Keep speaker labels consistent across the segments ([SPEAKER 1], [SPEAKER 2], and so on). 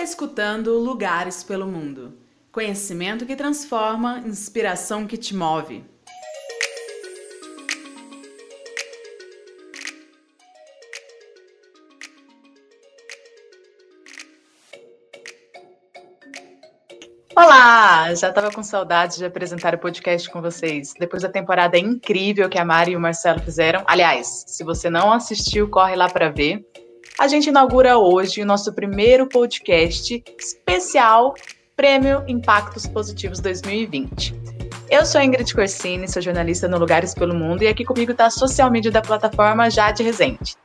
[SPEAKER 1] está escutando Lugares pelo Mundo. Conhecimento que transforma, inspiração que te move.
[SPEAKER 2] Olá! Já estava com saudade de apresentar o podcast com vocês. Depois da temporada incrível que a Mari e o Marcelo fizeram. Aliás, se você não assistiu, corre lá para ver. A gente inaugura hoje o nosso primeiro podcast especial Prêmio Impactos Positivos 2020. Eu sou Ingrid Corsini, sou jornalista no Lugares pelo Mundo e aqui comigo está a social media da plataforma Jade Rezende.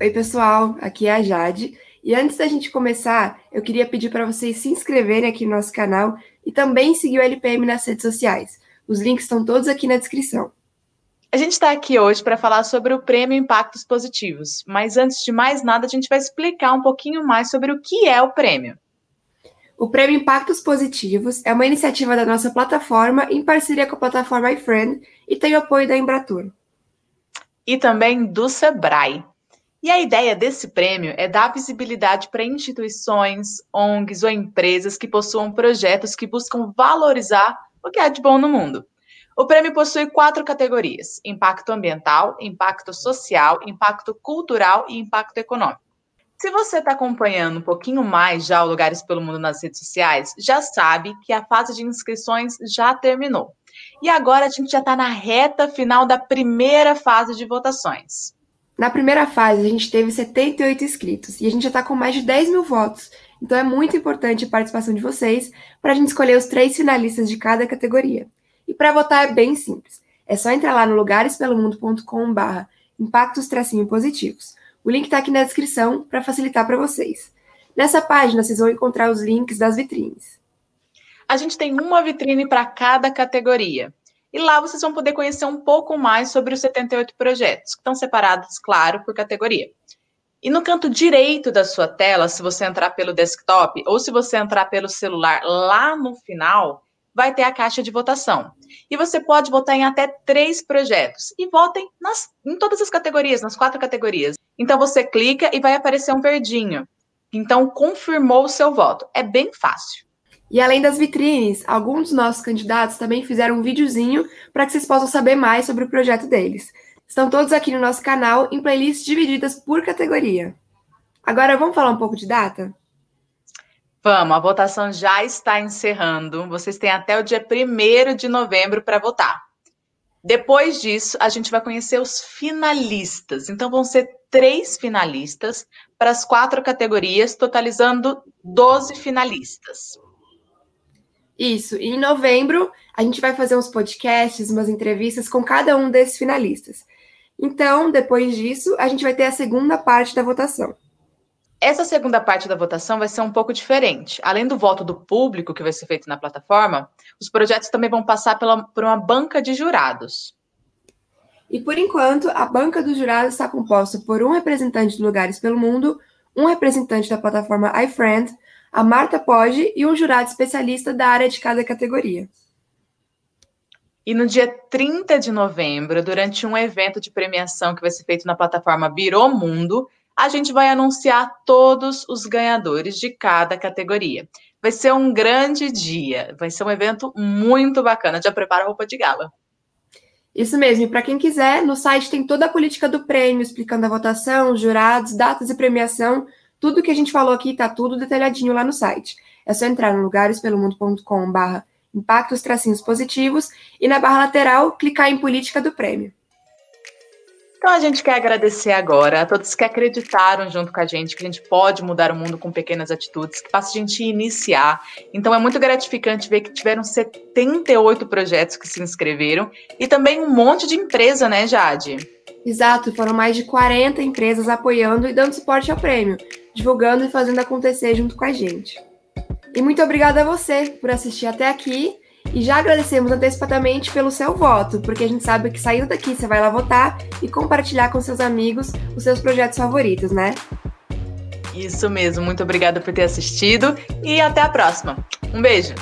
[SPEAKER 3] Oi, pessoal, aqui é a Jade. E antes da gente começar, eu queria pedir para vocês se inscreverem aqui no nosso canal e também seguir o LPM nas redes sociais. Os links estão todos aqui na descrição.
[SPEAKER 2] A gente está aqui hoje para falar sobre o Prêmio Impactos Positivos, mas antes de mais nada, a gente vai explicar um pouquinho mais sobre o que é o prêmio.
[SPEAKER 3] O Prêmio Impactos Positivos é uma iniciativa da nossa plataforma em parceria com a plataforma iFriend e tem o apoio da Embratur.
[SPEAKER 2] E também do Sebrae. E a ideia desse prêmio é dar visibilidade para instituições, ONGs ou empresas que possuam projetos que buscam valorizar o que há de bom no mundo. O prêmio possui quatro categorias: impacto ambiental, impacto social, impacto cultural e impacto econômico. Se você está acompanhando um pouquinho mais já o Lugares pelo Mundo nas redes sociais, já sabe que a fase de inscrições já terminou. E agora a gente já está na reta final da primeira fase de votações.
[SPEAKER 3] Na primeira fase, a gente teve 78 inscritos e a gente já está com mais de 10 mil votos. Então é muito importante a participação de vocês para a gente escolher os três finalistas de cada categoria. E para votar é bem simples. É só entrar lá no lugarespelomundo.com/barra impactos tracinho positivos. O link está aqui na descrição para facilitar para vocês. Nessa página vocês vão encontrar os links das vitrines.
[SPEAKER 2] A gente tem uma vitrine para cada categoria. E lá vocês vão poder conhecer um pouco mais sobre os 78 projetos, que estão separados, claro, por categoria. E no canto direito da sua tela, se você entrar pelo desktop ou se você entrar pelo celular, lá no final, vai ter a caixa de votação. E você pode votar em até três projetos. E votem nas, em todas as categorias, nas quatro categorias. Então você clica e vai aparecer um verdinho. Então confirmou o seu voto. É bem fácil.
[SPEAKER 3] E além das vitrines, alguns dos nossos candidatos também fizeram um videozinho para que vocês possam saber mais sobre o projeto deles. Estão todos aqui no nosso canal em playlists divididas por categoria. Agora vamos falar um pouco de data?
[SPEAKER 2] Vamos, a votação já está encerrando. Vocês têm até o dia 1 de novembro para votar. Depois disso, a gente vai conhecer os finalistas. Então, vão ser três finalistas para as quatro categorias, totalizando 12 finalistas.
[SPEAKER 3] Isso. E em novembro, a gente vai fazer uns podcasts, umas entrevistas com cada um desses finalistas. Então, depois disso, a gente vai ter a segunda parte da votação.
[SPEAKER 2] Essa segunda parte da votação vai ser um pouco diferente. Além do voto do público que vai ser feito na plataforma, os projetos também vão passar pela, por uma banca de jurados.
[SPEAKER 3] E por enquanto, a banca dos jurados está composta por um representante de Lugares pelo Mundo, um representante da plataforma iFriend, a Marta Pode e um jurado especialista da área de cada categoria.
[SPEAKER 2] E no dia 30 de novembro, durante um evento de premiação que vai ser feito na plataforma Virou Mundo, a gente vai anunciar todos os ganhadores de cada categoria. Vai ser um grande dia, vai ser um evento muito bacana. Já prepara a roupa de gala.
[SPEAKER 3] Isso mesmo, e para quem quiser, no site tem toda a política do prêmio, explicando a votação, jurados, datas de premiação, tudo que a gente falou aqui está tudo detalhadinho lá no site. É só entrar no lugarespelomundo.com barra impactos tracinhos positivos e na barra lateral clicar em política do prêmio.
[SPEAKER 2] Então a gente quer agradecer agora a todos que acreditaram junto com a gente que a gente pode mudar o mundo com pequenas atitudes, que faz a gente iniciar. Então é muito gratificante ver que tiveram 78 projetos que se inscreveram e também um monte de empresa, né, Jade?
[SPEAKER 3] Exato, foram mais de 40 empresas apoiando e dando suporte ao prêmio, divulgando e fazendo acontecer junto com a gente. E muito obrigada a você por assistir até aqui e já agradecemos antecipadamente pelo seu voto, porque a gente sabe que saindo daqui você vai lá votar e compartilhar com seus amigos os seus projetos favoritos, né?
[SPEAKER 2] Isso mesmo, muito obrigada por ter assistido e até a próxima. Um beijo!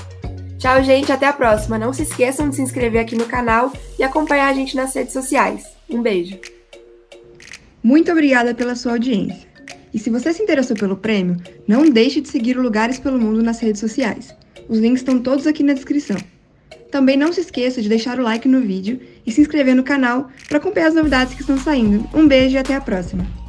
[SPEAKER 3] Tchau, gente, até a próxima. Não se esqueçam de se inscrever aqui no canal e acompanhar a gente nas redes sociais. Um beijo.
[SPEAKER 4] Muito obrigada pela sua audiência.
[SPEAKER 3] E se você se interessou pelo prêmio, não deixe de seguir o Lugares pelo Mundo nas redes sociais. Os links estão todos aqui na descrição. Também não se esqueça de deixar o like no vídeo e se inscrever no canal para acompanhar as novidades que estão saindo. Um beijo e até a próxima!